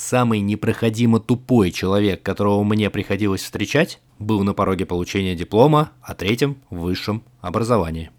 Самый непроходимо тупой человек, которого мне приходилось встречать, был на пороге получения диплома о третьем высшем образовании.